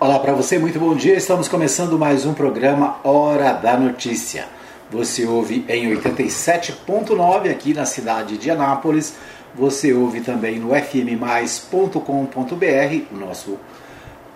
Olá para você, muito bom dia. Estamos começando mais um programa Hora da Notícia. Você ouve em 87.9 aqui na cidade de Anápolis. Você ouve também no fmmais.com.br, o nosso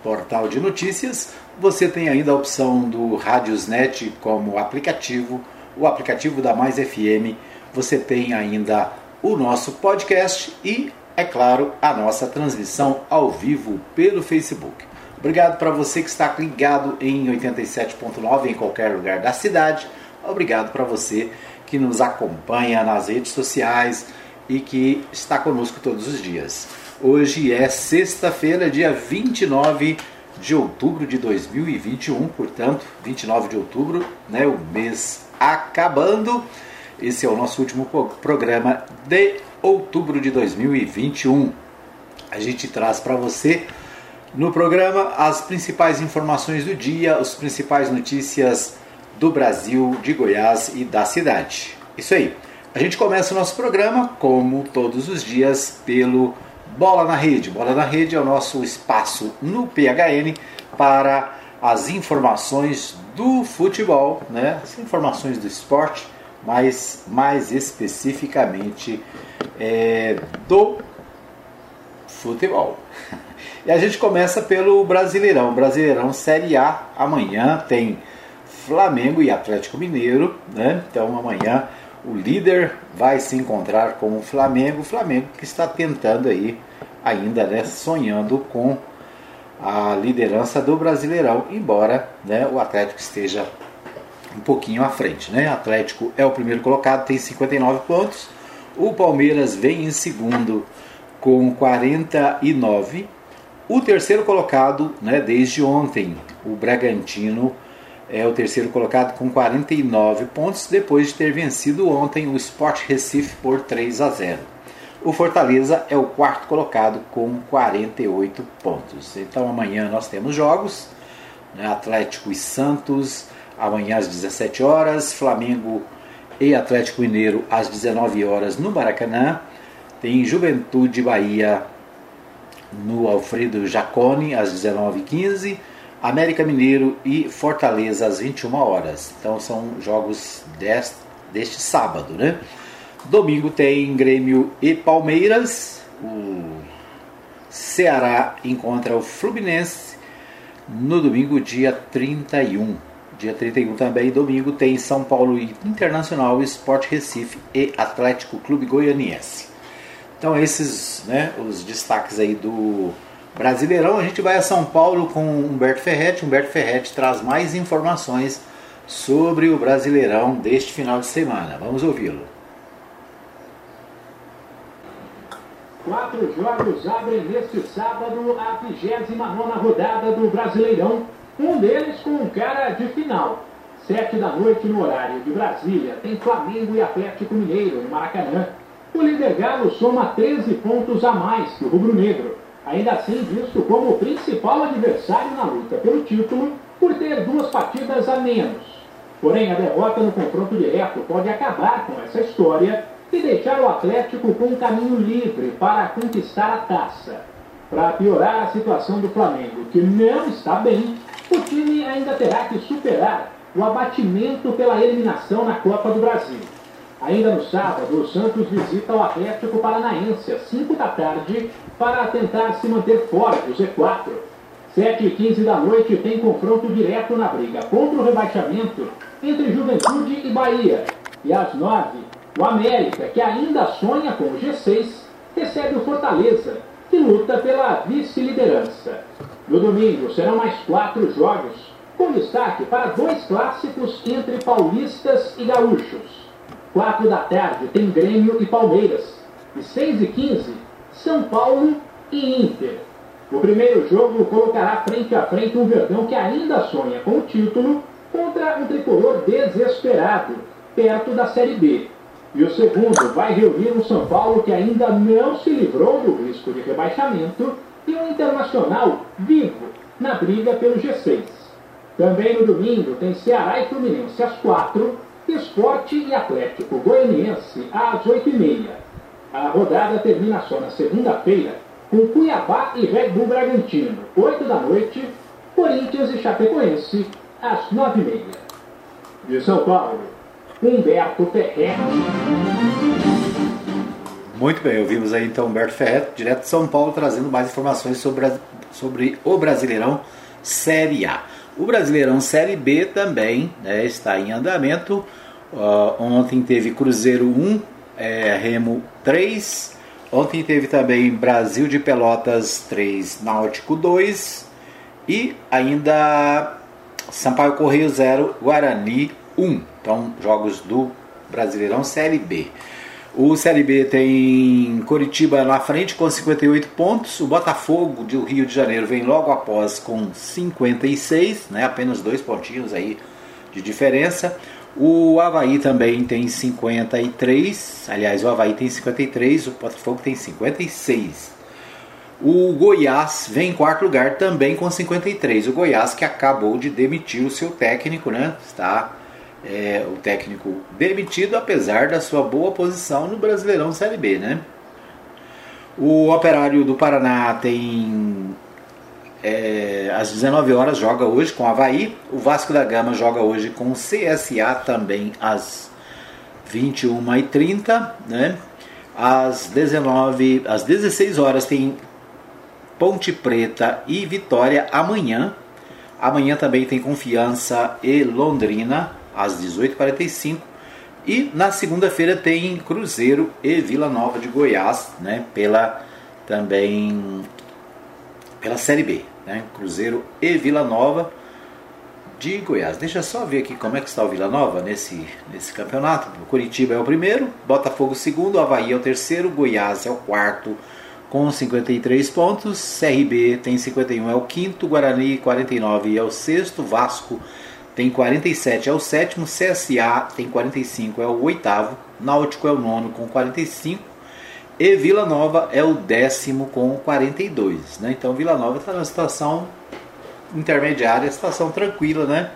portal de notícias. Você tem ainda a opção do Radiosnet como aplicativo, o aplicativo da Mais FM. Você tem ainda o nosso podcast e, é claro, a nossa transmissão ao vivo pelo Facebook. Obrigado para você que está ligado em 87.9 em qualquer lugar da cidade. Obrigado para você que nos acompanha nas redes sociais e que está conosco todos os dias. Hoje é sexta-feira, dia 29 de outubro de 2021, portanto, 29 de outubro, né, o mês acabando. Esse é o nosso último programa de outubro de 2021. A gente traz para você no programa, as principais informações do dia, as principais notícias do Brasil, de Goiás e da cidade. Isso aí. A gente começa o nosso programa, como todos os dias, pelo Bola na Rede. Bola na Rede é o nosso espaço no PHN para as informações do futebol, né? as informações do esporte, mas mais especificamente é, do futebol. E a gente começa pelo Brasileirão. Brasileirão Série A. Amanhã tem Flamengo e Atlético Mineiro. Né? Então amanhã o líder vai se encontrar com o Flamengo. O Flamengo que está tentando aí, ainda né, sonhando com a liderança do Brasileirão, embora né, o Atlético esteja um pouquinho à frente. Né? Atlético é o primeiro colocado, tem 59 pontos. O Palmeiras vem em segundo com 49 o terceiro colocado, né, desde ontem, o Bragantino é o terceiro colocado com 49 pontos, depois de ter vencido ontem o Sport Recife por 3 a 0. O Fortaleza é o quarto colocado com 48 pontos. Então amanhã nós temos jogos, né, Atlético e Santos, amanhã às 17 horas, Flamengo e Atlético Mineiro às 19 horas no Maracanã. Tem Juventude Bahia no Alfredo Jacone, às 19h15, América Mineiro e Fortaleza, às 21 horas. Então são jogos deste, deste sábado, né? Domingo tem Grêmio e Palmeiras. O Ceará encontra o Fluminense no domingo, dia 31. Dia 31 também, domingo, tem São Paulo Internacional, Sport Recife e Atlético Clube Goianiense. Então esses, né, os destaques aí do Brasileirão. A gente vai a São Paulo com Humberto Ferretti. Humberto Ferretti traz mais informações sobre o Brasileirão deste final de semana. Vamos ouvi-lo. Quatro jogos abrem neste sábado a 29 rodada do Brasileirão. Um deles com cara de final. Sete da noite no horário de Brasília. Tem Flamengo e Atlético Mineiro no Maracanã. O líder Galo soma 13 pontos a mais que o rubro-negro, ainda assim visto como o principal adversário na luta pelo título por ter duas partidas a menos. Porém, a derrota no confronto direto pode acabar com essa história e deixar o Atlético com um caminho livre para conquistar a taça. Para piorar a situação do Flamengo, que não está bem, o time ainda terá que superar o abatimento pela eliminação na Copa do Brasil. Ainda no sábado, o Santos visita o Atlético Paranaense às 5 da tarde para tentar se manter fora do Z4. 7 e 15 da noite tem confronto direto na briga contra o rebaixamento entre Juventude e Bahia. E às 9, o América, que ainda sonha com o G6, recebe o Fortaleza, que luta pela vice-liderança. No domingo serão mais quatro jogos, com destaque para dois clássicos entre paulistas e gaúchos. 4 da tarde tem Grêmio e Palmeiras. E 6 e 15, São Paulo e Inter. O primeiro jogo colocará frente a frente um Verdão que ainda sonha com o título contra um tricolor desesperado, perto da Série B. E o segundo vai reunir um São Paulo que ainda não se livrou do risco de rebaixamento e um Internacional vivo na briga pelo G6. Também no domingo tem Ceará e Fluminense às 4 Esporte e Atlético Goianiense às 8h30. A rodada termina só na segunda-feira com Cuiabá e Red Bull Bragantino, 8 da noite, Corinthians e Chapecoense, às nove e meia. De São Paulo, Humberto Ferretti. Muito bem, ouvimos aí então Humberto Ferretti, direto de São Paulo, trazendo mais informações sobre, sobre o Brasileirão Série A. O Brasileirão Série B também né, está em andamento. Uh, ontem teve Cruzeiro 1, é, Remo 3. Ontem teve também Brasil de Pelotas 3, Náutico 2. E ainda Sampaio Correio 0, Guarani 1. Então, jogos do Brasileirão Série B. O Série B tem Coritiba na frente com 58 pontos. O Botafogo do Rio de Janeiro vem logo após com 56, né? apenas dois pontinhos aí de diferença. O Havaí também tem 53, aliás, o Havaí tem 53, o Botafogo tem 56. O Goiás vem em quarto lugar também com 53. O Goiás que acabou de demitir o seu técnico, né? Está é, o técnico demitido, apesar da sua boa posição no Brasileirão Série B, né? O Operário do Paraná tem é, às 19 horas joga hoje com o Havaí. O Vasco da Gama joga hoje com o CSA também às 21h30, né? Às 19, às 16 horas tem Ponte Preta e Vitória amanhã. Amanhã também tem Confiança e Londrina às 18h45. E na segunda-feira tem Cruzeiro e Vila Nova de Goiás, né? Pela também pela Série B, né? Cruzeiro e Vila Nova de Goiás. Deixa eu só ver aqui como é que está o Vila Nova nesse, nesse campeonato. O Curitiba é o primeiro, Botafogo segundo, Havaí é o terceiro, Goiás é o quarto, com 53 pontos. CRB tem 51, é o quinto. Guarani 49 é o sexto. Vasco tem 47, é o sétimo. CSA tem 45, é o oitavo. Náutico é o nono com 45. E Vila Nova é o décimo com 42. Né? Então Vila Nova está numa situação intermediária, situação tranquila, né?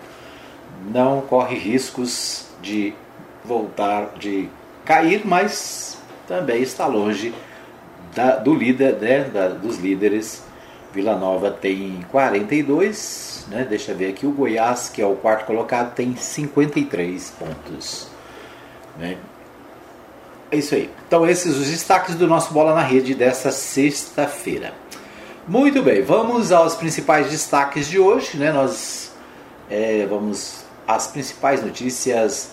Não corre riscos de voltar, de cair, mas também está longe da, do líder, né, da, dos líderes. Vila Nova tem 42, né, deixa eu ver aqui, o Goiás, que é o quarto colocado, tem 53 pontos. Né. É isso aí. Então esses os destaques do nosso Bola na Rede dessa sexta-feira. Muito bem, vamos aos principais destaques de hoje. Né? Nós é, vamos às principais notícias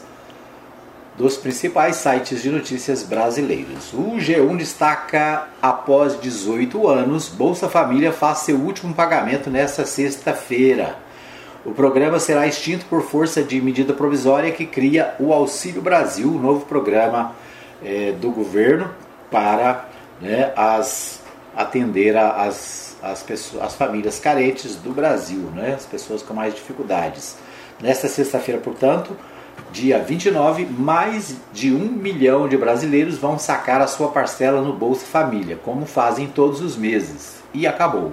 dos principais sites de notícias brasileiros. O G1 destaca: após 18 anos, Bolsa Família faz seu último pagamento nesta sexta-feira. O programa será extinto por força de medida provisória que cria o Auxílio Brasil, o novo programa é, do governo para né, as, atender as, as, pessoas, as famílias carentes do Brasil, né, as pessoas com mais dificuldades. Nesta sexta-feira, portanto, dia 29, mais de um milhão de brasileiros vão sacar a sua parcela no Bolsa Família, como fazem todos os meses. E acabou.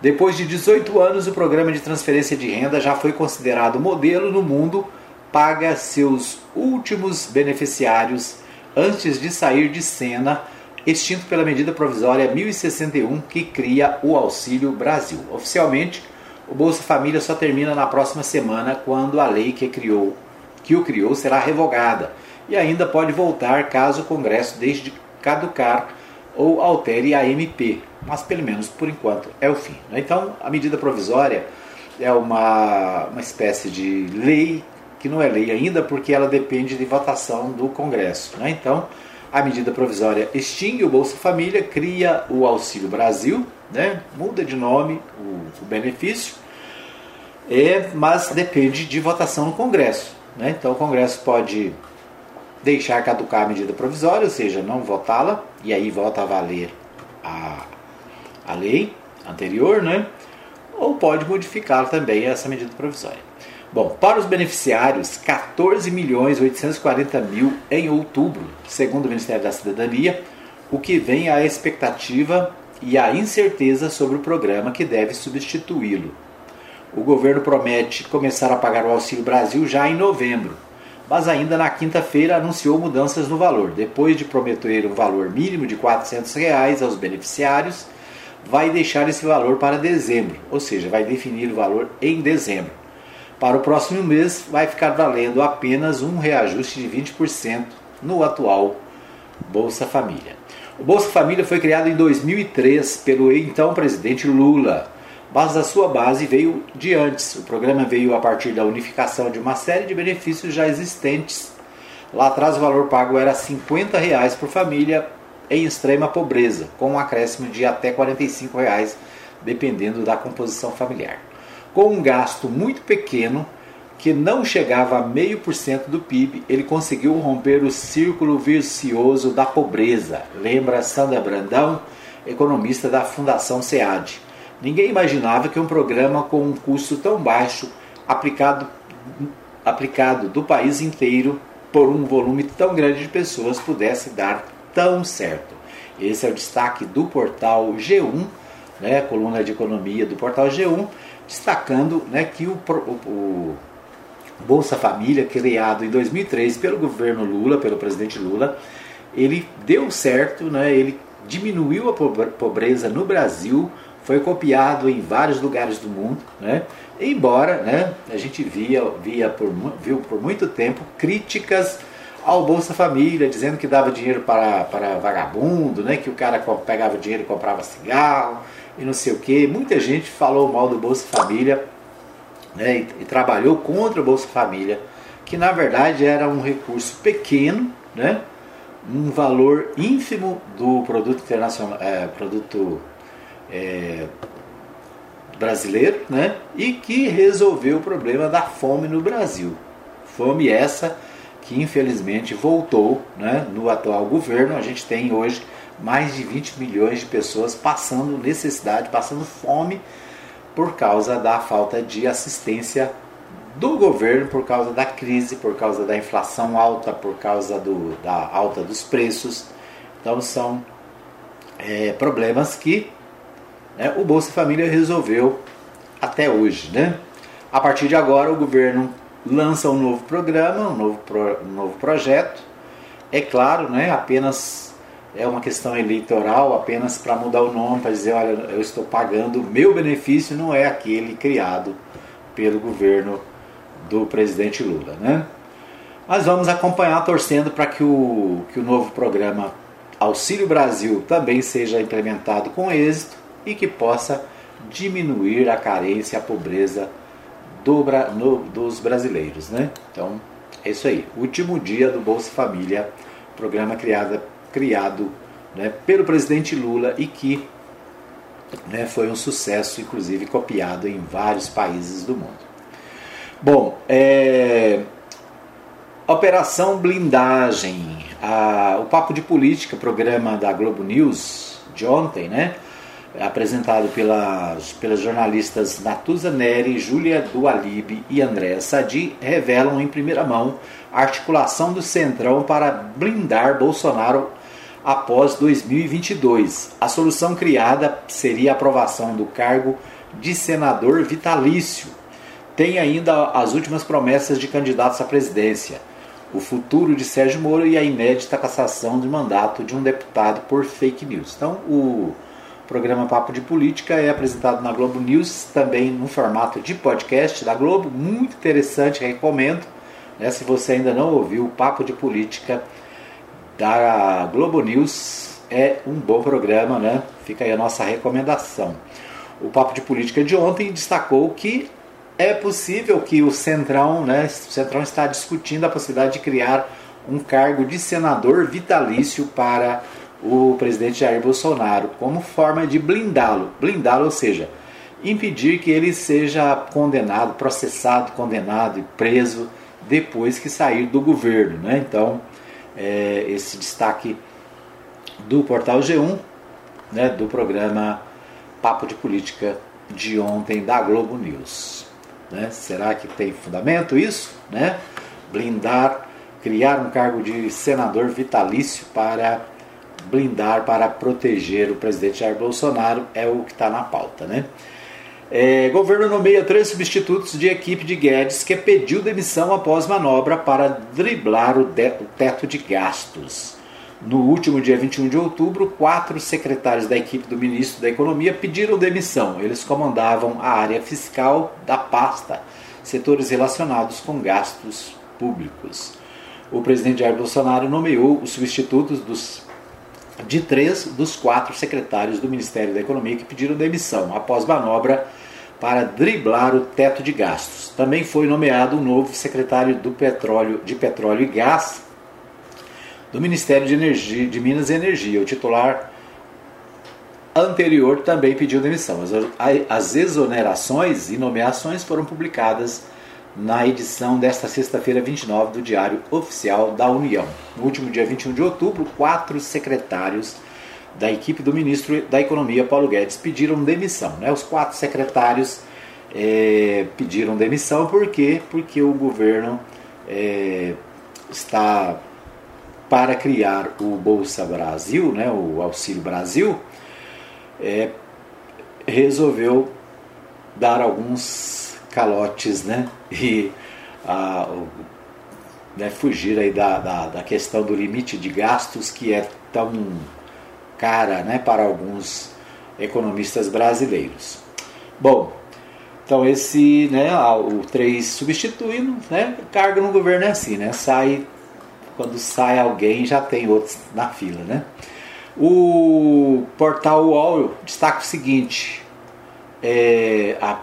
Depois de 18 anos, o programa de transferência de renda já foi considerado modelo no mundo, paga seus últimos beneficiários antes de sair de cena, extinto pela medida provisória 1061 que cria o Auxílio Brasil. Oficialmente, o Bolsa Família só termina na próxima semana, quando a lei que criou que o criou será revogada e ainda pode voltar caso o Congresso deixe de caducar ou altere a MP, mas pelo menos por enquanto é o fim. Né? Então, a medida provisória é uma, uma espécie de lei que não é lei ainda porque ela depende de votação do Congresso. Né? Então, a medida provisória extingue o Bolsa Família, cria o Auxílio Brasil, né? muda de nome o, o benefício, é, mas depende de votação no Congresso. Né? Então o Congresso pode deixar caducar a medida provisória, ou seja, não votá-la, e aí volta a valer a, a lei anterior, né? ou pode modificar também essa medida provisória. Bom, para os beneficiários, 14 milhões 840 mil em outubro, segundo o Ministério da Cidadania, o que vem a expectativa e a incerteza sobre o programa que deve substituí-lo. O governo promete começar a pagar o Auxílio Brasil já em novembro, mas ainda na quinta-feira anunciou mudanças no valor. Depois de prometer um valor mínimo de 400 reais aos beneficiários, vai deixar esse valor para dezembro, ou seja, vai definir o valor em dezembro. Para o próximo mês, vai ficar valendo apenas um reajuste de 20% no atual Bolsa Família. O Bolsa Família foi criado em 2003 pelo então presidente Lula, mas a sua base veio de antes. O programa veio a partir da unificação de uma série de benefícios já existentes. Lá atrás o valor pago era 50 reais por família em extrema pobreza, com um acréscimo de até 45 reais, dependendo da composição familiar. Com um gasto muito pequeno, que não chegava a meio por cento do PIB, ele conseguiu romper o círculo vicioso da pobreza. Lembra Sandra Brandão, economista da Fundação SEAD. Ninguém imaginava que um programa com um custo tão baixo, aplicado, aplicado do país inteiro por um volume tão grande de pessoas, pudesse dar tão certo. Esse é o destaque do portal G1, né, coluna de economia do portal G1, destacando né, que o, o, o Bolsa Família, criado em 2003 pelo governo Lula, pelo presidente Lula, ele deu certo, né, ele diminuiu a pobreza no Brasil, foi copiado em vários lugares do mundo, né? embora né, a gente via, via por, viu por muito tempo críticas ao Bolsa Família, dizendo que dava dinheiro para, para vagabundo, né? que o cara pegava dinheiro e comprava cigarro e não sei o que. Muita gente falou mal do Bolsa Família né? e, e trabalhou contra o Bolsa Família, que na verdade era um recurso pequeno, né? um valor ínfimo do produto internacional, é, produto é, brasileiro, né? e que resolveu o problema da fome no Brasil. Fome essa que infelizmente voltou né, no atual governo. A gente tem hoje mais de 20 milhões de pessoas passando necessidade, passando fome por causa da falta de assistência do governo, por causa da crise, por causa da inflação alta, por causa do, da alta dos preços. Então são é, problemas que né, o Bolsa Família resolveu até hoje. Né? A partir de agora, o governo lança um novo programa, um novo, pro, um novo projeto. É claro, né, apenas é uma questão eleitoral, apenas para mudar o nome, para dizer, olha, eu estou pagando, meu benefício não é aquele criado pelo governo do presidente Lula. Né? Mas vamos acompanhar torcendo para que o, que o novo programa Auxílio Brasil também seja implementado com êxito e que possa diminuir a carência, a pobreza do, no, dos brasileiros. Né? Então, é isso aí. Último dia do Bolsa Família, programa criado, criado né, pelo presidente Lula e que né, foi um sucesso, inclusive copiado em vários países do mundo. Bom, é, Operação Blindagem, a, o Papo de Política, programa da Globo News de ontem, né? Apresentado pelas, pelas jornalistas Natuza Neri, Júlia Dualib e Andréa Sadi, revelam em primeira mão a articulação do Centrão para blindar Bolsonaro após 2022. A solução criada seria a aprovação do cargo de senador vitalício. Tem ainda as últimas promessas de candidatos à presidência, o futuro de Sérgio Moro e a inédita cassação de mandato de um deputado por fake news. Então, o programa Papo de Política é apresentado na Globo News, também no formato de podcast da Globo, muito interessante, recomendo. Né? Se você ainda não ouviu o Papo de Política da Globo News, é um bom programa, né? Fica aí a nossa recomendação. O Papo de Política de ontem destacou que é possível que o Centrão, né, o Centrão está discutindo a possibilidade de criar um cargo de senador vitalício para o presidente Jair Bolsonaro como forma de blindá-lo, blindá-lo, ou seja, impedir que ele seja condenado, processado, condenado e preso depois que sair do governo. Né? Então, é, esse destaque do portal G1, né, do programa Papo de Política de ontem da Globo News. Né? Será que tem fundamento isso? Né? Blindar, criar um cargo de senador vitalício para blindar para proteger o presidente Jair Bolsonaro é o que está na pauta, né? É, governo nomeia três substitutos de equipe de Guedes que pediu demissão após manobra para driblar o, de, o teto de gastos. No último dia 21 de outubro, quatro secretários da equipe do ministro da Economia pediram demissão. Eles comandavam a área fiscal da pasta, setores relacionados com gastos públicos. O presidente Jair Bolsonaro nomeou os substitutos dos, de três dos quatro secretários do Ministério da Economia que pediram demissão após manobra para driblar o teto de gastos. Também foi nomeado um novo secretário do petróleo, de Petróleo e Gás do Ministério de, Energia, de Minas e Energia. O titular anterior também pediu demissão. As, as exonerações e nomeações foram publicadas na edição desta sexta-feira, 29 do Diário Oficial da União. No último dia 21 de outubro, quatro secretários da equipe do ministro da Economia, Paulo Guedes, pediram demissão. Né? Os quatro secretários é, pediram demissão por quê? Porque o governo é, está para criar o Bolsa Brasil, né, o Auxílio Brasil, é, resolveu dar alguns calotes né, e a, né, fugir aí da, da, da, questão do limite de gastos que é tão cara né, para alguns economistas brasileiros. Bom, então esse, né, o 3 substituindo, né, cargo no governo é assim, né, sai quando sai alguém já tem outros na fila, né? O portal UOL destaca o seguinte: é, a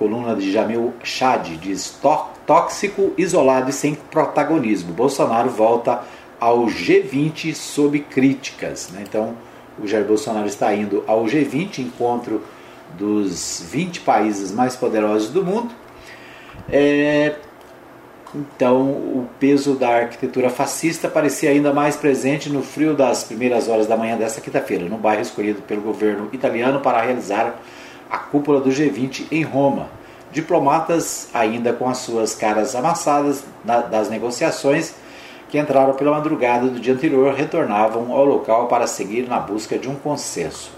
coluna de Jamil Chad diz tóxico, isolado e sem protagonismo. Bolsonaro volta ao G20 sob críticas. Né? Então, o Jair Bolsonaro está indo ao G20, encontro dos 20 países mais poderosos do mundo. É, então, o peso da arquitetura fascista parecia ainda mais presente no frio das primeiras horas da manhã desta quinta-feira, no bairro escolhido pelo governo italiano para realizar a cúpula do G20 em Roma. Diplomatas, ainda com as suas caras amassadas das negociações que entraram pela madrugada do dia anterior, retornavam ao local para seguir na busca de um consenso.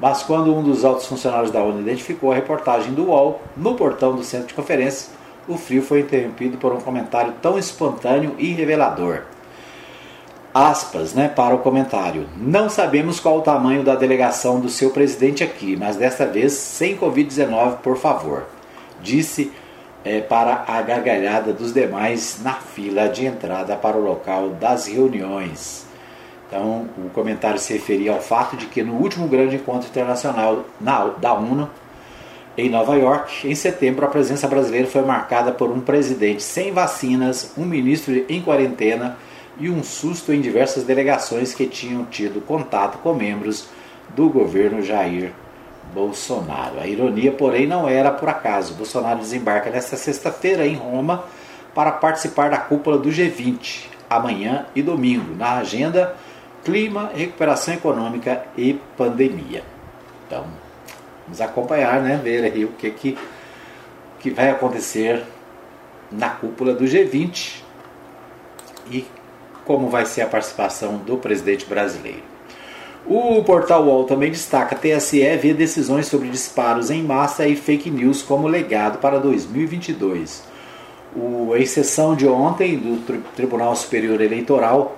Mas quando um dos altos funcionários da ONU identificou a reportagem do UOL no portão do centro de conferência, o frio foi interrompido por um comentário tão espontâneo e revelador. Aspas, né, para o comentário. Não sabemos qual o tamanho da delegação do seu presidente aqui, mas desta vez sem Covid-19, por favor. Disse é, para a gargalhada dos demais na fila de entrada para o local das reuniões. Então, o comentário se referia ao fato de que no último grande encontro internacional na, da ONU, em Nova York, em setembro, a presença brasileira foi marcada por um presidente sem vacinas, um ministro em quarentena e um susto em diversas delegações que tinham tido contato com membros do governo Jair Bolsonaro. A ironia, porém, não era por acaso. Bolsonaro desembarca nesta sexta-feira em Roma para participar da cúpula do G20, amanhã e domingo, na agenda clima, recuperação econômica e pandemia. Então, Vamos acompanhar, né? Ver aí o que, que, que vai acontecer na cúpula do G20 e como vai ser a participação do presidente brasileiro. O portal UOL também destaca: TSE vê decisões sobre disparos em massa e fake news como legado para 2022. O, a exceção de ontem do Tribunal Superior Eleitoral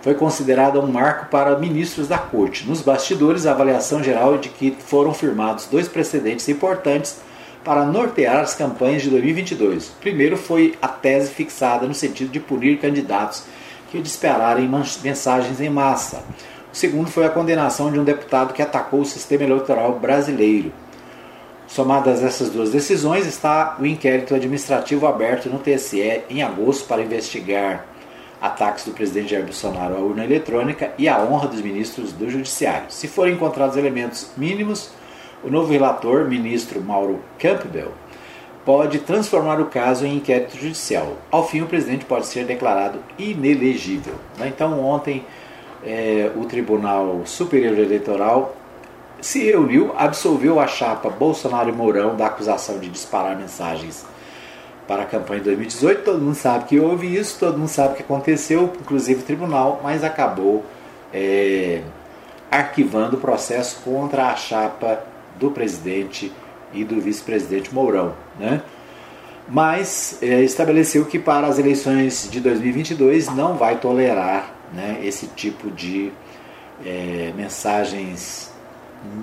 foi considerada um marco para ministros da corte. Nos bastidores, a avaliação geral é de que foram firmados dois precedentes importantes para nortear as campanhas de 2022. O primeiro foi a tese fixada no sentido de punir candidatos que dispararem mensagens em massa. O segundo foi a condenação de um deputado que atacou o sistema eleitoral brasileiro. Somadas essas duas decisões, está o inquérito administrativo aberto no TSE em agosto para investigar ataques do presidente Jair Bolsonaro à urna eletrônica e à honra dos ministros do Judiciário. Se forem encontrados elementos mínimos, o novo relator, ministro Mauro Campbell, pode transformar o caso em inquérito judicial. Ao fim, o presidente pode ser declarado inelegível. Né? Então, ontem, é, o Tribunal Superior Eleitoral se reuniu, absolveu a chapa Bolsonaro e Mourão da acusação de disparar mensagens para a campanha de 2018. Todo mundo sabe que houve isso, todo mundo sabe o que aconteceu, inclusive o tribunal, mas acabou é, arquivando o processo contra a chapa do presidente e do vice-presidente Mourão. Né? Mas é, estabeleceu que para as eleições de 2022 não vai tolerar né, esse tipo de é, mensagens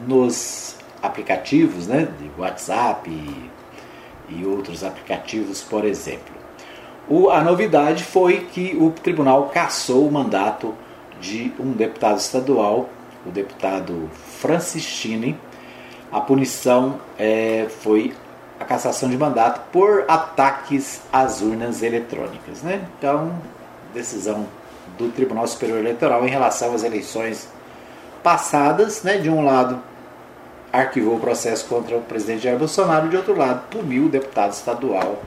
nos aplicativos, né, de WhatsApp e, e outros aplicativos, por exemplo. O, a novidade foi que o tribunal cassou o mandato de um deputado estadual, o deputado Francistini. A punição é, foi a cassação de mandato por ataques às urnas eletrônicas. Né? Então, decisão do Tribunal Superior Eleitoral em relação às eleições passadas, né? de um lado arquivou o processo contra o presidente Jair Bolsonaro, de outro lado puniu o deputado estadual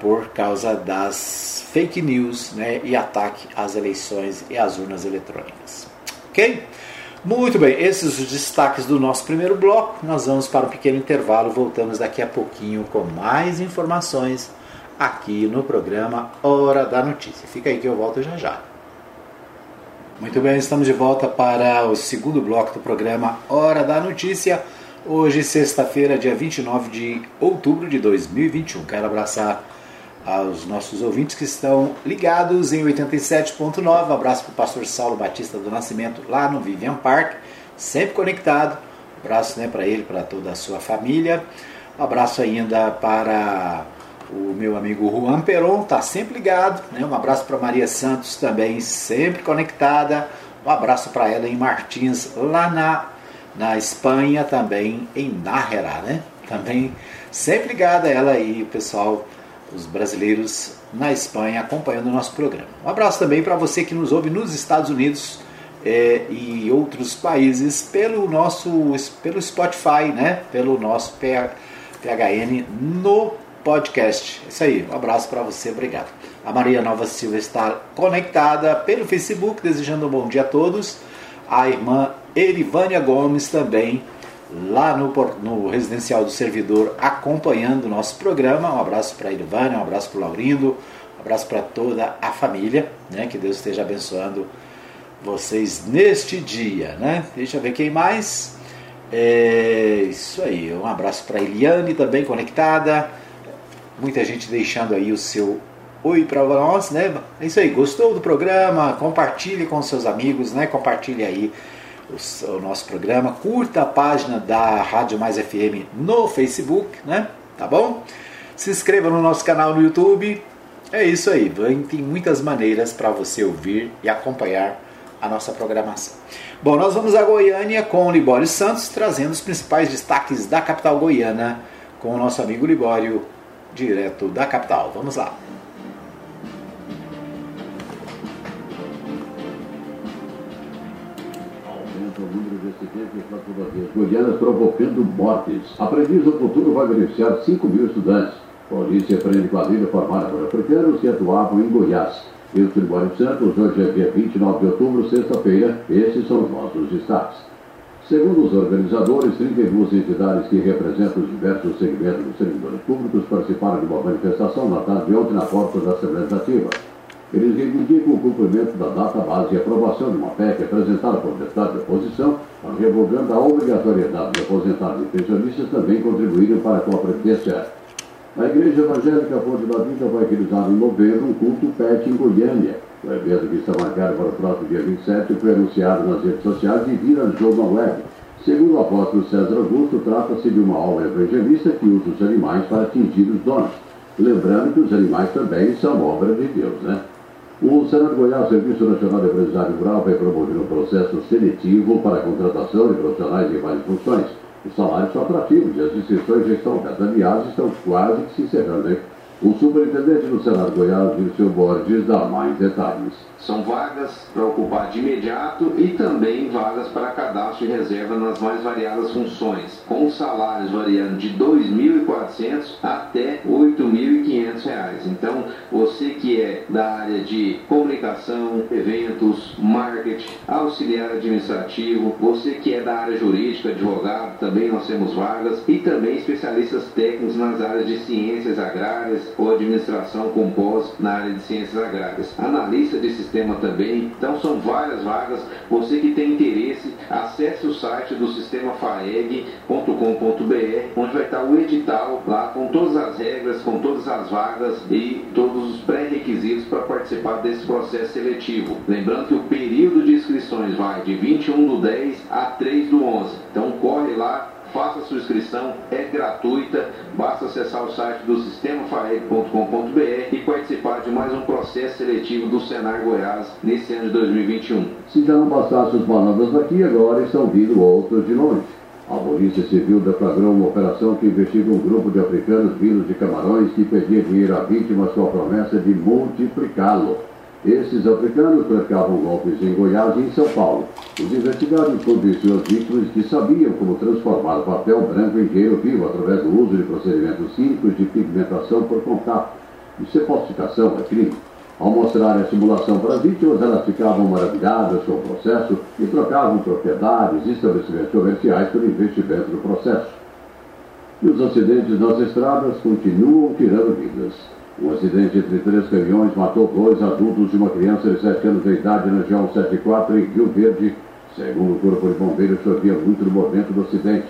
por causa das fake news né, e ataque às eleições e às urnas eletrônicas. Ok? Muito bem, esses os destaques do nosso primeiro bloco. Nós vamos para um pequeno intervalo, voltamos daqui a pouquinho com mais informações aqui no programa Hora da Notícia. Fica aí que eu volto já já. Muito bem, estamos de volta para o segundo bloco do programa Hora da Notícia. Hoje, sexta-feira, dia 29 de outubro de 2021. Quero abraçar aos nossos ouvintes que estão ligados em 87.9. Um abraço para o pastor Saulo Batista do Nascimento, lá no Vivian Park, sempre conectado. Um abraço né, para ele, para toda a sua família. Um abraço ainda para o meu amigo Juan Peron, está sempre ligado. Né? Um abraço para Maria Santos também, sempre conectada. Um abraço para ela em Martins, lá na, na Espanha, também em Nájera, né? Também sempre ligada ela aí, o pessoal, os brasileiros na Espanha acompanhando o nosso programa. Um abraço também para você que nos ouve nos Estados Unidos é, e outros países pelo nosso pelo Spotify, né? Pelo nosso PHN no podcast. Isso aí, um abraço para você, obrigado. A Maria Nova Silva está conectada pelo Facebook, desejando um bom dia a todos. A irmã Erivânia Gomes também, lá no, no Residencial do Servidor, acompanhando o nosso programa. Um abraço para a Erivânia, um abraço para o Laurindo, um abraço para toda a família, né? Que Deus esteja abençoando vocês neste dia, né? Deixa eu ver quem mais. É isso aí, um abraço para Eliane também conectada muita gente deixando aí o seu oi para nós, né? É isso aí, gostou do programa? Compartilhe com seus amigos, né? Compartilhe aí o, nosso programa, curta a página da Rádio Mais FM no Facebook, né? Tá bom? Se inscreva no nosso canal no YouTube. É isso aí, tem muitas maneiras para você ouvir e acompanhar a nossa programação. Bom, nós vamos a Goiânia com o Libório Santos, trazendo os principais destaques da capital goiana com o nosso amigo Libório direto da capital. Vamos lá. Goianas provocando mortes. Aprendiz do futuro vai beneficiar 5 mil estudantes. Polícia prende quadrilha formada por africanos que atuavam em Goiás. Eu sou Libório Santos, hoje é dia 29 de outubro, sexta-feira. Esses são os nossos destaques. Segundo os organizadores, 32 entidades que representam os diversos segmentos dos servidores públicos participaram de uma manifestação na tarde de ontem na porta da Assembleia Legislativa. Eles reivindicam o cumprimento da data base e aprovação de uma PEC apresentada por deputados de oposição, revogando a obrigatoriedade de aposentados e pensionistas também contribuírem para com a Previdência. A Igreja Evangélica Fonte da Vida vai realizar em novembro um culto PET em Goiânia. O evento que está marcado para o próximo dia 27 foi anunciado nas redes sociais e viralizou na web. Segundo o apóstolo César Augusto, trata-se de uma aula evangelista que usa os animais para atingir os donos. Lembrando que os animais também são obra de Deus, né? O Senado Goiás, Serviço Nacional de Aprendizagem Rural, vai promover um processo seletivo para a contratação de profissionais em várias funções. Os salários são atrativos e as inscrições já estão abertas. Aliás, estão quase que se encerrando, hein? O superintendente do Senado Goiás, Dirceu Borges, dá mais detalhes. São vagas para ocupar de imediato e também vagas para cadastro e reserva nas mais variadas funções, com salários variando de R$ 2.400 até R$ 8.500. Então, você que é da área de comunicação, eventos, marketing, auxiliar administrativo, você que é da área jurídica, advogado, também nós temos vagas, e também especialistas técnicos nas áreas de ciências agrárias, ou administração com pós na área de ciências agrárias. Analista de sistema também. Então são várias vagas. Você que tem interesse, acesse o site do sistema faeg.com.br, onde vai estar o edital lá com todas as regras, com todas as vagas e todos os pré-requisitos para participar desse processo seletivo. Lembrando que o período de inscrições vai de 21 do 10 a 3 do 11. Então corre lá, faça sua inscrição, é gratuita, basta acessar o site do sistemafaeg.com.br e participar de mais um processo seletivo do Senar Goiás nesse ano de 2021. Se já não bastasse os palavras daqui, agora estão vindo outros de longe. A Polícia Civil deflagrou uma operação que investiga um grupo de africanos vindos de Camarões que pedia dinheiro a vítimas com a promessa de multiplicá-lo. Esses africanos praticavam golpes em Goiás e em São Paulo. Os investigados convenciam as vítimas que sabiam como transformar papel branco em dinheiro vivo através do uso de procedimentos químicos de pigmentação por contato. Isso é falsificação, é crime. Ao mostrar a simulação para as vítimas, elas ficavam maravilhadas com o processo e trocavam propriedades e estabelecimentos comerciais pelo investimento no processo. E os acidentes nas estradas continuam tirando vidas. Um acidente entre três caminhões matou dois adultos e uma criança de 7 anos de idade na G 174 em Rio Verde. Segundo o Corpo de Bombeiros, chovia muito no momento do acidente.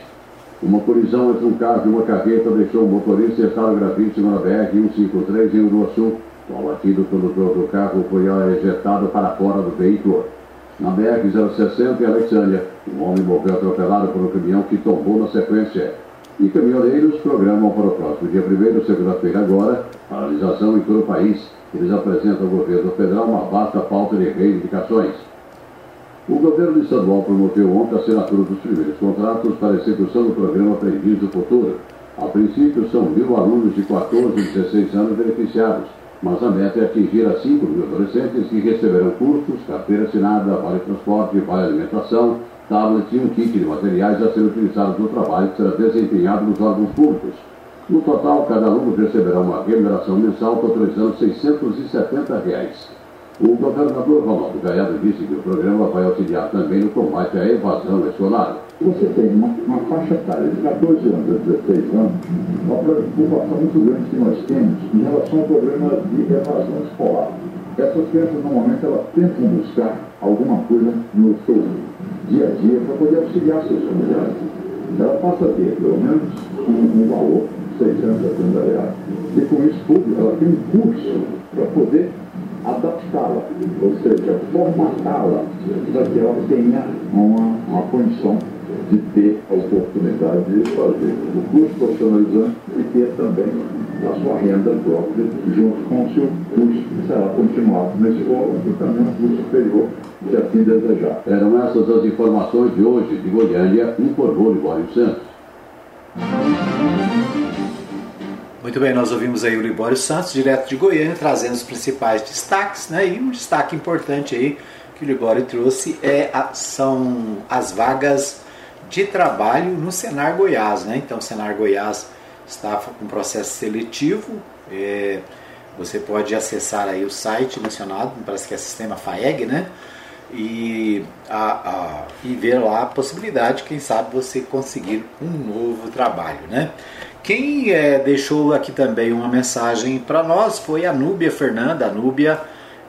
Uma colisão entre um carro e uma carreta deixou o motorista em estado gravíssimo na BR-153 em Uruaçu. O abatido condutor do carro foi ejetado para fora do veículo. Na BR-060 em Alexandria, um homem morreu atropelado por um caminhão que tombou na sequência. E caminhoneiros programam para o próximo dia 1 segunda-feira agora, paralisação em todo o país. Eles apresentam ao governo federal uma vasta falta de reivindicações. O governo estadual promoveu ontem a assinatura dos primeiros contratos para a execução do programa Aprendiz do Futuro. A princípio, são mil alunos de 14 e 16 anos beneficiados mas a meta é atingir a 5 mil adolescentes que receberão cursos, carteira assinada, vale transporte, vale alimentação, tablet e um kit de materiais a ser utilizados no trabalho que será desempenhado nos órgãos públicos. No total, cada aluno receberá uma remuneração mensal totalizando 670 reais. O governador Ronaldo Gaiado disse que o programa vai auxiliar também no combate à evasão escolar. Você tem uma, uma faixa etária de 14 anos a 16 anos, uma preocupação muito grande que nós temos em relação ao problema de evasão escolar. Essas crianças, normalmente, elas tentam buscar alguma coisa no seu dia a dia para poder auxiliar seus familiares. Ela passa a ter, pelo menos, um, um valor de 670 reais. E com isso tudo, ela tem um curso para poder adaptá-la, ou seja, formatá-la para que ela tenha uma, uma condição de ter a oportunidade de fazer o curso profissionalizante e ter também a sua renda própria junto com o seu curso que será continuado na escola e também no curso superior, se assim desejar. Eram essas as informações de hoje de Goiânia, informou Libório Santos. Muito bem, nós ouvimos aí o Libório Santos, direto de Goiânia, trazendo os principais destaques, né? E um destaque importante aí que o Libório trouxe é a, são as vagas de trabalho no Senar Goiás, né? Então, o Senar Goiás está com processo seletivo. É, você pode acessar aí o site mencionado, parece que é sistema FAEG, né? E, a, a, e ver lá a possibilidade, quem sabe, você conseguir um novo trabalho, né? Quem é, deixou aqui também uma mensagem para nós foi a Núbia Fernanda. A Núbia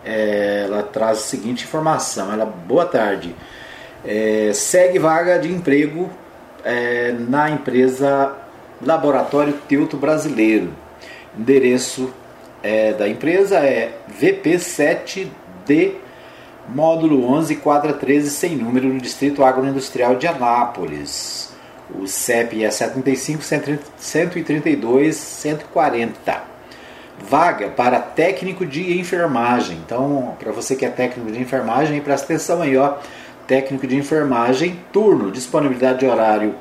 é, ela traz a seguinte informação: ela, boa tarde, é, segue vaga de emprego é, na empresa Laboratório Teuto Brasileiro. Endereço é, da empresa é VP7D módulo 11, quadra 13, sem número, no Distrito Agroindustrial de Anápolis. O CEP é 75 132 140. Vaga para técnico de enfermagem. Então, para você que é técnico de enfermagem, presta atenção aí, ó. Técnico de enfermagem, turno, disponibilidade de horário.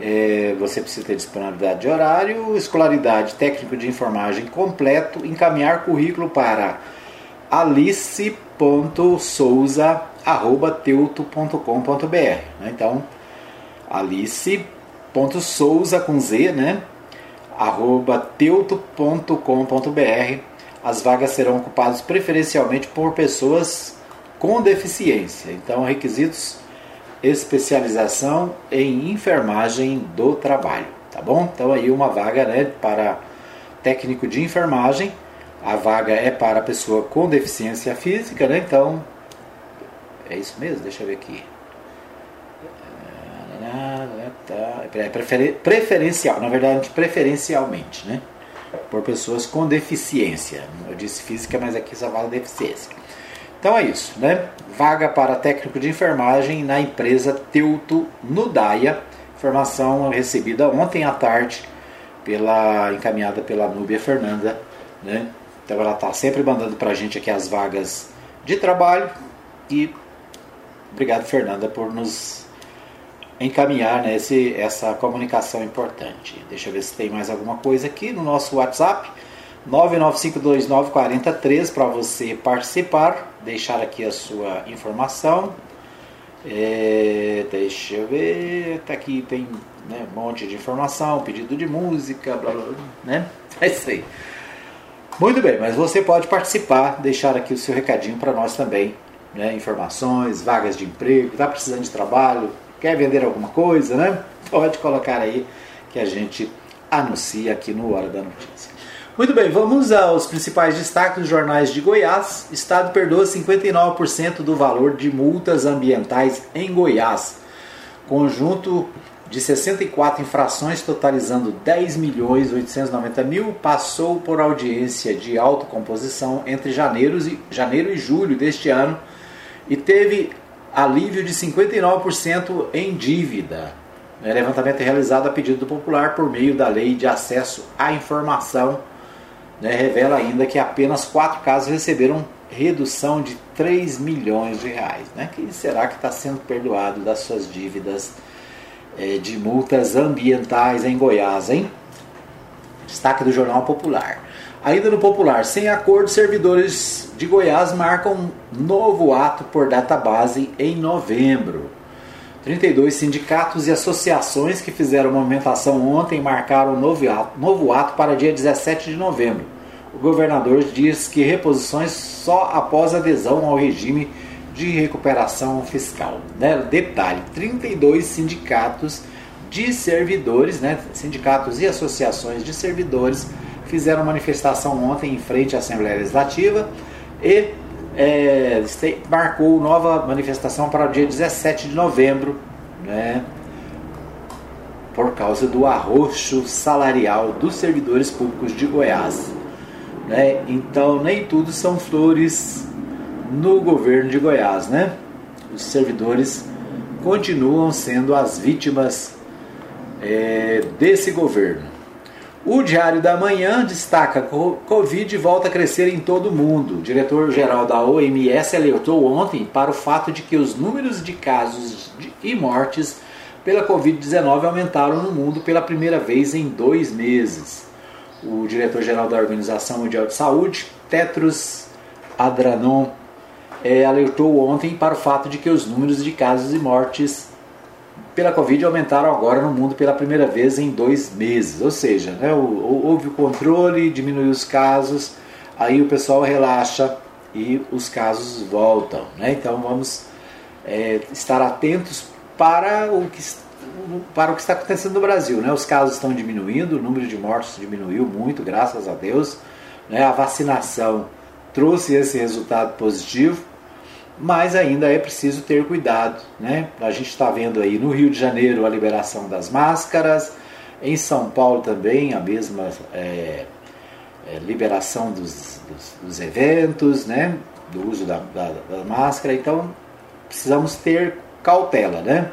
É, você precisa ter disponibilidade de horário, escolaridade, técnico de enfermagem completo, encaminhar currículo para alice.souza.teuto.com.br. Né? Então, alice.souza com Z, né? arroba teuto.com.br. As vagas serão ocupadas preferencialmente por pessoas com deficiência. Então, requisitos especialização em enfermagem do trabalho, tá bom? Então aí uma vaga, né, para técnico de enfermagem. A vaga é para pessoa com deficiência física, né? Então, é isso mesmo? Deixa eu ver aqui. É preferencial, na verdade, preferencialmente, né? Por pessoas com deficiência. Eu disse física, mas aqui só vale deficiência. Então é isso, né? Vaga para técnico de enfermagem na empresa Teuto Nudaia. Informação recebida ontem à tarde, pela encaminhada pela Núbia Fernanda, né? Então ela está sempre mandando para a gente aqui as vagas de trabalho e obrigado Fernanda por nos encaminhar né, esse, essa comunicação importante. Deixa eu ver se tem mais alguma coisa aqui no nosso WhatsApp. 995294013 para você participar, deixar aqui a sua informação. É, deixa eu ver, tá aqui tem né, um monte de informação, pedido de música, blá, blá, blá, né? É isso aí. Muito bem, mas você pode participar, deixar aqui o seu recadinho para nós também. Né? Informações, vagas de emprego, está precisando de trabalho, quer vender alguma coisa, né? Pode colocar aí que a gente anuncia aqui no Hora da Notícia. Muito bem, vamos aos principais destaques dos jornais de Goiás. Estado perdoa 59% do valor de multas ambientais em Goiás. Conjunto de 64 infrações, totalizando 10 milhões 890 mil, passou por audiência de autocomposição entre janeiro e, janeiro e julho deste ano e teve alívio de 59% em dívida. O levantamento é realizado a pedido do popular por meio da Lei de Acesso à Informação né, revela ainda que apenas quatro casos receberam redução de 3 milhões de reais. Né? Quem será que está sendo perdoado das suas dívidas é, de multas ambientais em Goiás, hein? Destaque do Jornal Popular. Ainda no Popular, sem acordo, servidores de Goiás marcam novo ato por database em novembro. 32 sindicatos e associações que fizeram movimentação ontem marcaram novo ato, novo ato para dia 17 de novembro. O governador diz que reposições só após adesão ao regime de recuperação fiscal. Né? Detalhe: 32 sindicatos de servidores, né? sindicatos e associações de servidores fizeram manifestação ontem em frente à Assembleia Legislativa e é, marcou nova manifestação para o dia 17 de novembro, né, por causa do arroxo salarial dos servidores públicos de Goiás. Né? Então, nem tudo são flores no governo de Goiás. Né? Os servidores continuam sendo as vítimas é, desse governo. O Diário da Manhã destaca Covid volta a crescer em todo o mundo. O diretor-geral da OMS alertou ontem para o fato de que os números de casos e mortes pela Covid-19 aumentaram no mundo pela primeira vez em dois meses. O diretor-geral da Organização Mundial de Saúde, Tetros Adranon, é, alertou ontem para o fato de que os números de casos e mortes pela Covid aumentaram agora no mundo pela primeira vez em dois meses. Ou seja, né, houve o controle, diminuiu os casos, aí o pessoal relaxa e os casos voltam. Né? Então vamos é, estar atentos para o que para o que está acontecendo no Brasil, né? Os casos estão diminuindo, o número de mortes diminuiu muito, graças a Deus. Né? A vacinação trouxe esse resultado positivo mas ainda é preciso ter cuidado. Né? A gente está vendo aí no Rio de Janeiro a liberação das máscaras, em São Paulo também a mesma é, é, liberação dos, dos, dos, eventos, né? do uso da, da, da, máscara, então precisamos ter cautela. Né?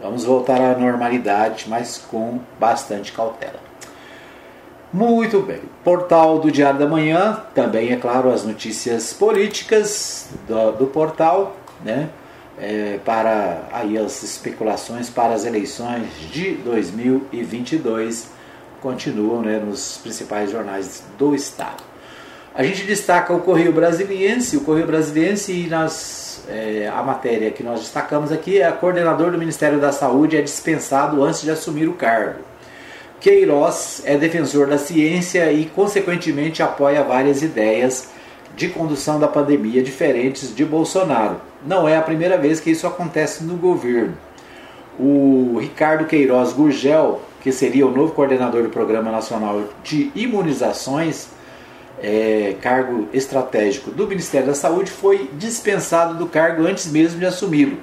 Vamos voltar à normalidade, mas com bastante cautela. Muito bem. Portal do Diário da Manhã, também, é claro, as notícias políticas do, do portal, né? É, para aí as especulações para as eleições de 2022 continuam né, nos principais jornais do estado. A gente destaca o Correio Brasiliense, o Correio Brasiliense e nas, é, a matéria que nós destacamos aqui é a coordenador do Ministério da Saúde é dispensado antes de assumir o cargo. Queiroz é defensor da ciência e, consequentemente, apoia várias ideias de condução da pandemia diferentes de Bolsonaro. Não é a primeira vez que isso acontece no governo. O Ricardo Queiroz Gurgel que seria o novo coordenador do Programa Nacional de Imunizações, é, cargo estratégico do Ministério da Saúde, foi dispensado do cargo antes mesmo de assumi-lo.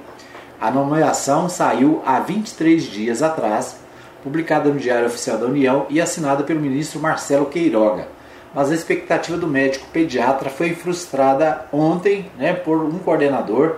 A nomeação saiu há 23 dias atrás, publicada no Diário Oficial da União e assinada pelo ministro Marcelo Queiroga. Mas a expectativa do médico pediatra foi frustrada ontem né, por um coordenador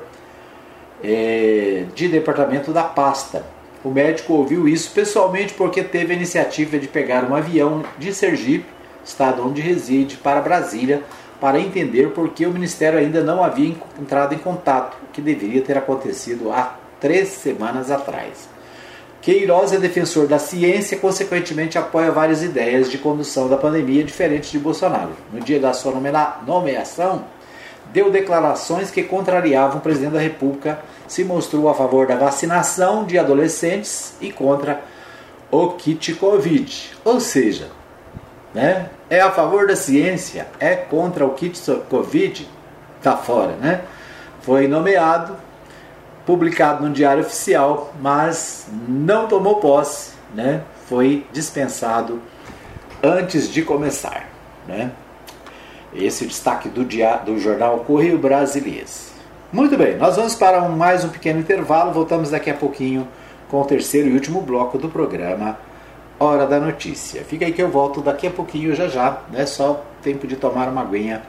é, de departamento da pasta. O médico ouviu isso pessoalmente porque teve a iniciativa de pegar um avião de Sergipe, estado onde reside, para Brasília para entender por que o Ministério ainda não havia entrado em contato, que deveria ter acontecido há três semanas atrás. Queiroz é defensor da ciência consequentemente, apoia várias ideias de condução da pandemia diferentes de Bolsonaro. No dia da sua nomeação, deu declarações que contrariavam o presidente da República, se mostrou a favor da vacinação de adolescentes e contra o kit Covid. Ou seja, né, é a favor da ciência, é contra o kit Covid, tá fora, né? Foi nomeado, publicado no Diário Oficial, mas não tomou posse, né? Foi dispensado antes de começar, né? Esse destaque do, dia, do jornal Correio Brasileiro. Muito bem, nós vamos para um, mais um pequeno intervalo. Voltamos daqui a pouquinho com o terceiro e último bloco do programa Hora da Notícia. Fica aí que eu volto daqui a pouquinho já já, né? Só tempo de tomar uma aguinha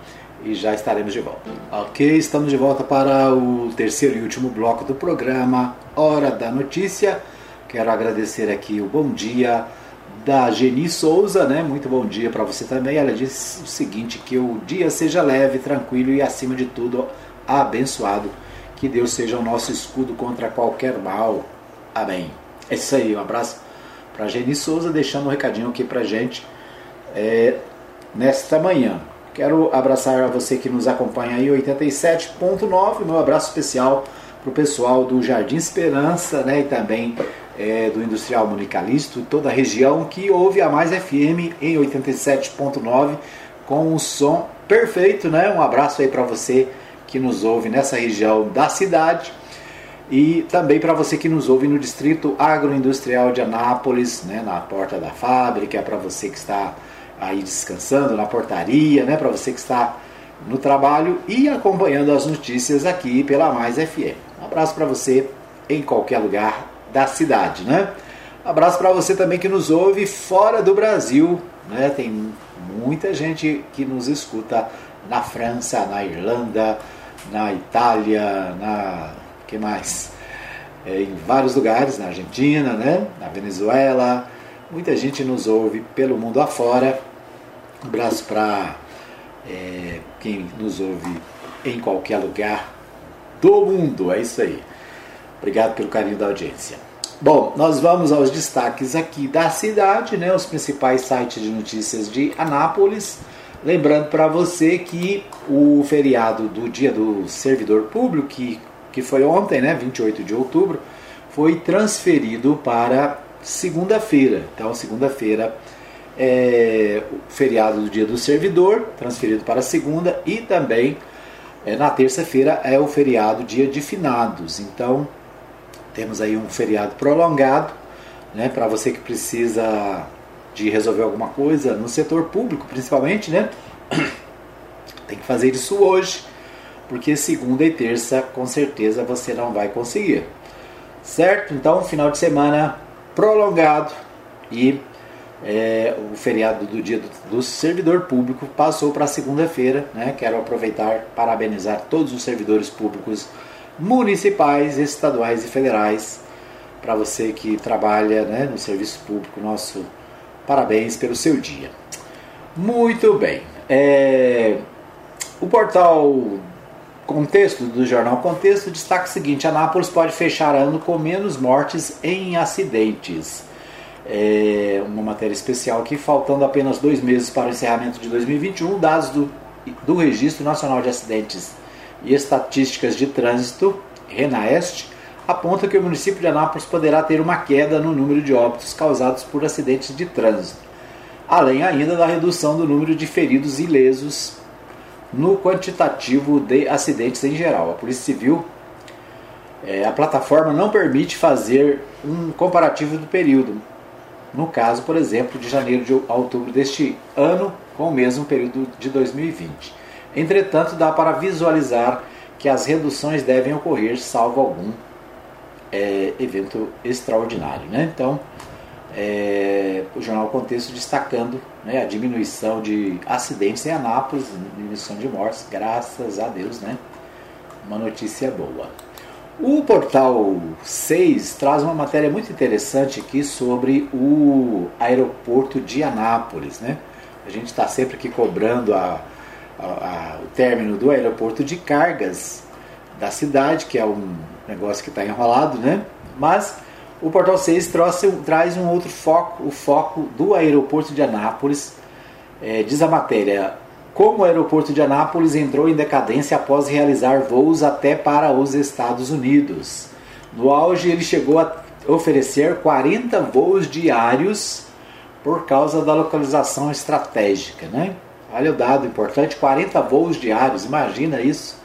e já estaremos de volta. Ok, estamos de volta para o terceiro e último bloco do programa Hora da Notícia. Quero agradecer aqui o bom dia da Geni Souza, né? Muito bom dia para você também. Ela disse o seguinte: que o dia seja leve, tranquilo e acima de tudo abençoado. Que Deus seja o nosso escudo contra qualquer mal. Amém. É isso aí, um abraço para Geni Souza, deixando um recadinho aqui para gente é, nesta manhã. Quero abraçar a você que nos acompanha aí, 87.9. Meu abraço especial para o pessoal do Jardim Esperança né, e também é, do Industrial Municalisto, toda a região que ouve a Mais FM em 87.9 com um som perfeito, né? Um abraço aí para você que nos ouve nessa região da cidade e também para você que nos ouve no Distrito Agroindustrial de Anápolis, né, na porta da fábrica, para você que está aí descansando na portaria, né, para você que está no trabalho e acompanhando as notícias aqui pela Mais FM. Um abraço para você em qualquer lugar da cidade, né? Um abraço para você também que nos ouve fora do Brasil, né? Tem muita gente que nos escuta na França, na Irlanda, na Itália, na que mais? É, em vários lugares, na Argentina, né? na Venezuela. Muita gente nos ouve pelo mundo afora. Um abraço para é, quem nos ouve em qualquer lugar do mundo. É isso aí. Obrigado pelo carinho da audiência. Bom, nós vamos aos destaques aqui da cidade, né? Os principais sites de notícias de Anápolis. Lembrando para você que o feriado do Dia do Servidor Público, que, que foi ontem, né, 28 de outubro, foi transferido para segunda-feira. Então, segunda-feira é o feriado do Dia do Servidor, transferido para segunda, e também é, na terça-feira é o feriado Dia de Finados. Então, temos aí um feriado prolongado, né, para você que precisa de resolver alguma coisa no setor público, principalmente, né? Tem que fazer isso hoje, porque segunda e terça com certeza você não vai conseguir. Certo? Então, final de semana prolongado e é, o feriado do dia do, do servidor público passou para segunda-feira. Né? Quero aproveitar parabenizar todos os servidores públicos municipais, estaduais e federais. Para você que trabalha né, no serviço público, nosso Parabéns pelo seu dia. Muito bem. É, o portal Contexto do jornal Contexto destaca o seguinte: Anápolis pode fechar ano com menos mortes em acidentes. É uma matéria especial aqui, faltando apenas dois meses para o encerramento de 2021, dados do, do Registro Nacional de Acidentes e Estatísticas de Trânsito, RENAEST, aponta que o município de Anápolis poderá ter uma queda no número de óbitos causados por acidentes de trânsito, além ainda da redução do número de feridos e lesos no quantitativo de acidentes em geral. A Polícia Civil, é, a plataforma não permite fazer um comparativo do período, no caso, por exemplo, de janeiro a outubro deste ano, com o mesmo período de 2020. Entretanto, dá para visualizar que as reduções devem ocorrer, salvo algum é, evento extraordinário. Né? Então, é, o Jornal Contexto destacando né, a diminuição de acidentes em Anápolis, diminuição de mortes, graças a Deus, né? Uma notícia boa. O portal 6 traz uma matéria muito interessante aqui sobre o aeroporto de Anápolis, né? A gente está sempre aqui cobrando a, a, a, o término do aeroporto de cargas da cidade, que é um negócio que está enrolado, né? Mas o Portal 6 trouxe, traz um outro foco, o foco do aeroporto de Anápolis. É, diz a matéria, como o aeroporto de Anápolis entrou em decadência após realizar voos até para os Estados Unidos. No auge, ele chegou a oferecer 40 voos diários por causa da localização estratégica. Né? Olha o dado importante: 40 voos diários, imagina isso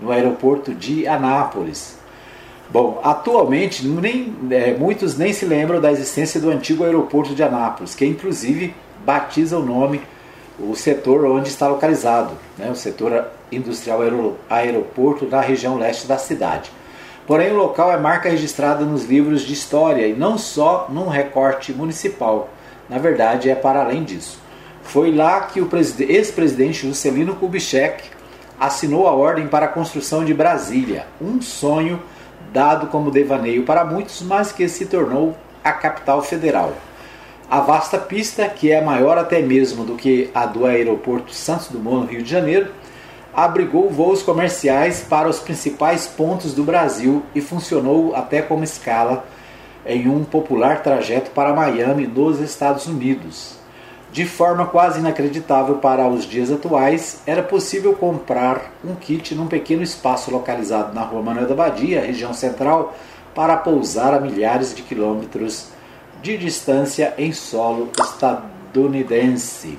no aeroporto de Anápolis. Bom, atualmente nem, é, muitos nem se lembram da existência do antigo aeroporto de Anápolis, que inclusive batiza o nome, o setor onde está localizado, né, o setor industrial aero, aeroporto da região leste da cidade. Porém, o local é marca registrada nos livros de história e não só num recorte municipal. Na verdade, é para além disso. Foi lá que o ex-presidente Juscelino Kubitschek assinou a ordem para a construção de Brasília, um sonho dado como devaneio para muitos, mas que se tornou a capital federal. A vasta pista, que é maior até mesmo do que a do aeroporto Santos Dumont, no Rio de Janeiro, abrigou voos comerciais para os principais pontos do Brasil e funcionou até como escala em um popular trajeto para Miami, nos Estados Unidos. De forma quase inacreditável para os dias atuais, era possível comprar um kit num pequeno espaço localizado na rua Manuel da Badia, região central, para pousar a milhares de quilômetros de distância em solo estadunidense.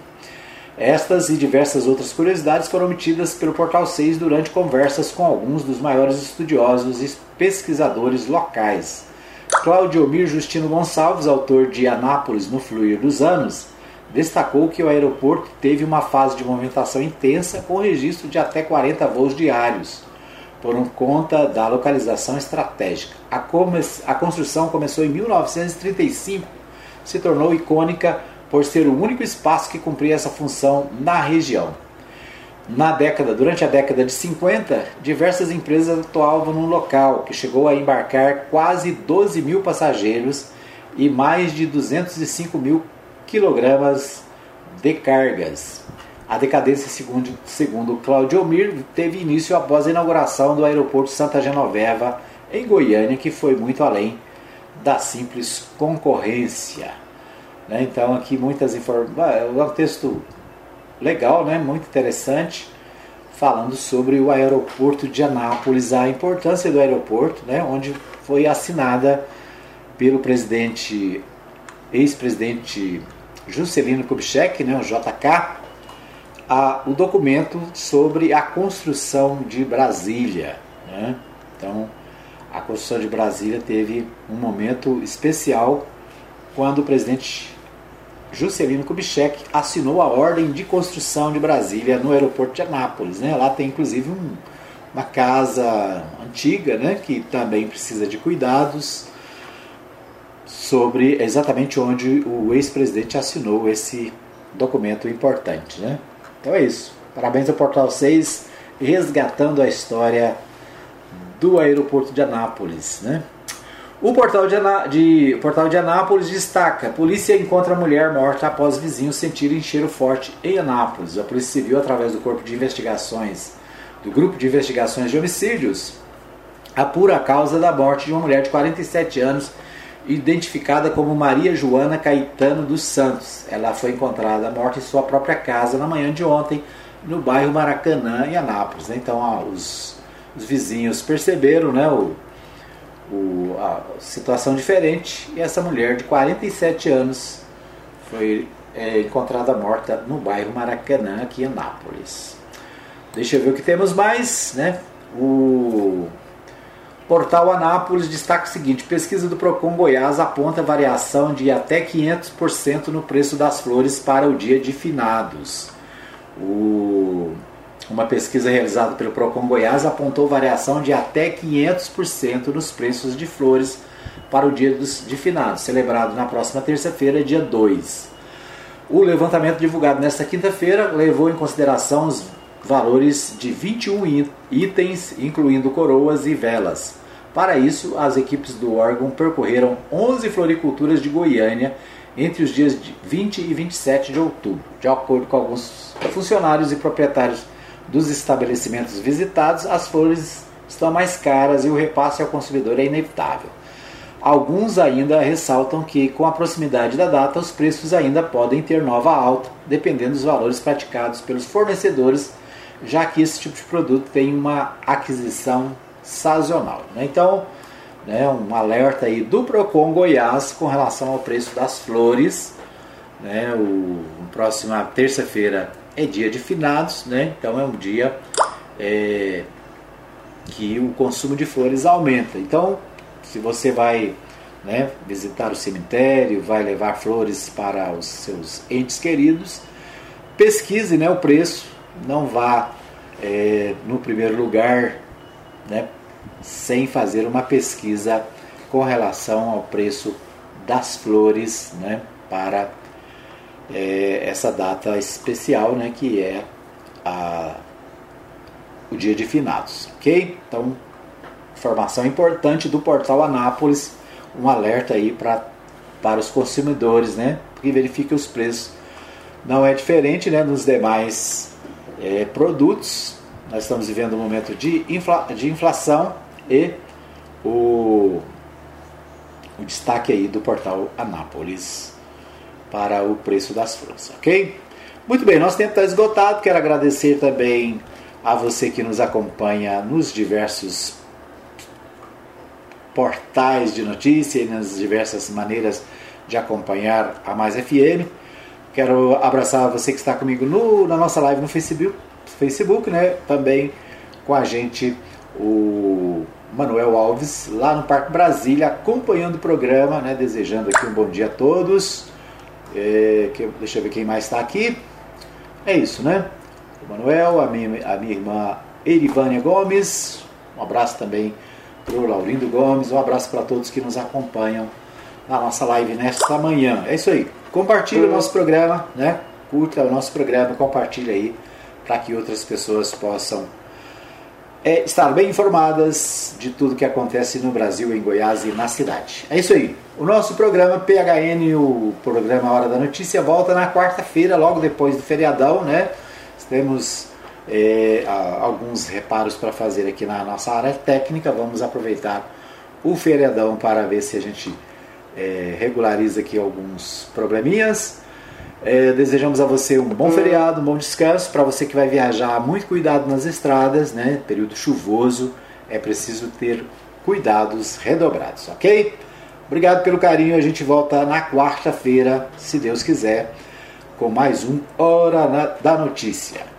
Estas e diversas outras curiosidades foram obtidas pelo Portal 6 durante conversas com alguns dos maiores estudiosos e pesquisadores locais. Claudio Mir Justino Gonçalves, autor de Anápolis no Fluir dos Anos, destacou que o aeroporto teve uma fase de movimentação intensa com registro de até 40 voos diários, por conta da localização estratégica. A, a construção começou em 1935, se tornou icônica por ser o único espaço que cumpria essa função na região. Na década, durante a década de 50, diversas empresas atuavam no local, que chegou a embarcar quase 12 mil passageiros e mais de 205 mil quilogramas de cargas. A decadência, segundo, segundo Claudio Mir, teve início após a inauguração do aeroporto Santa Genoveva, em Goiânia, que foi muito além da simples concorrência. Né? Então, aqui muitas informações. É um texto legal, né? muito interessante, falando sobre o aeroporto de Anápolis, a importância do aeroporto, né? onde foi assinada pelo presidente, ex-presidente Juscelino Kubitschek, né, o JK, o documento sobre a construção de Brasília. Né? Então, a construção de Brasília teve um momento especial quando o presidente Juscelino Kubitschek assinou a ordem de construção de Brasília no aeroporto de Anápolis. Né? Lá tem inclusive um, uma casa antiga né? que também precisa de cuidados sobre exatamente onde o ex-presidente assinou esse documento importante. Né? Então é isso. Parabéns ao Portal 6, resgatando a história do aeroporto de Anápolis. Né? O portal de, de, portal de Anápolis destaca: polícia encontra mulher morta após vizinhos sentirem cheiro forte em Anápolis. A Polícia Civil, através do Corpo de Investigações, do Grupo de Investigações de Homicídios, apura a causa da morte de uma mulher de 47 anos identificada como Maria Joana Caetano dos Santos. Ela foi encontrada morta em sua própria casa na manhã de ontem, no bairro Maracanã, em Anápolis. Então, os, os, vizinhos perceberam né, o, o, a situação diferente e essa mulher de 47 anos foi é, encontrada morta no bairro Maracanã, aqui em Anápolis. Deixa eu ver o que temos mais. Né? O Portal Anápolis destaca o seguinte: pesquisa do Procon Goiás aponta variação de até 500% no preço das flores para o dia de finados. O, uma pesquisa realizada pelo Procon Goiás apontou variação de até 500% nos preços de flores para o dia de finados, celebrado na próxima terça-feira, dia 2. O levantamento divulgado nesta quinta-feira levou em consideração os valores de 21 itens, incluindo coroas e velas. Para isso, as equipes do órgão percorreram 11 floriculturas de Goiânia entre os dias 20 e 27 de outubro. De acordo com alguns funcionários e proprietários dos estabelecimentos visitados, as flores estão mais caras e o repasse ao consumidor é inevitável. Alguns ainda ressaltam que, com a proximidade da data, os preços ainda podem ter nova alta, dependendo dos valores praticados pelos fornecedores já que esse tipo de produto tem uma aquisição sazonal. Né? Então, né, um alerta aí do Procon Goiás com relação ao preço das flores. Né? O, próxima terça-feira é dia de finados, né? então é um dia é, que o consumo de flores aumenta. Então, se você vai né, visitar o cemitério, vai levar flores para os seus entes queridos, pesquise né, o preço não vá é, no primeiro lugar né, sem fazer uma pesquisa com relação ao preço das flores né, para é, essa data especial né, que é a, o dia de finados. Ok? Então, informação importante do portal Anápolis, um alerta aí pra, para os consumidores, né? Que verifiquem os preços. Não é diferente né, nos demais é, produtos. Nós estamos vivendo um momento de, infla, de inflação e o, o destaque aí do portal Anápolis para o preço das flores, ok? Muito bem, nosso tempo está esgotado. Quero agradecer também a você que nos acompanha nos diversos portais de notícia e nas diversas maneiras de acompanhar a Mais FM. Quero abraçar você que está comigo no, na nossa live no Facebook, Facebook, né? Também com a gente o Manuel Alves, lá no Parque Brasília, acompanhando o programa, né? Desejando aqui um bom dia a todos. É, que, deixa eu ver quem mais está aqui. É isso, né? O Manuel, a minha, a minha irmã Erivânia Gomes, um abraço também para o Laurindo Gomes, um abraço para todos que nos acompanham na nossa live nesta manhã. É isso aí. Compartilhe o nosso programa, né? Curta o nosso programa, compartilhe aí para que outras pessoas possam é, estar bem informadas de tudo que acontece no Brasil, em Goiás e na cidade. É isso aí. O nosso programa PHN, o programa Hora da Notícia, volta na quarta-feira, logo depois do feriadão, né? Temos é, alguns reparos para fazer aqui na nossa área técnica. Vamos aproveitar o feriadão para ver se a gente é, regulariza aqui alguns probleminhas. É, desejamos a você um bom feriado, um bom descanso. Para você que vai viajar, muito cuidado nas estradas, né? Período chuvoso, é preciso ter cuidados redobrados, ok? Obrigado pelo carinho. A gente volta na quarta-feira, se Deus quiser, com mais um Hora da Notícia.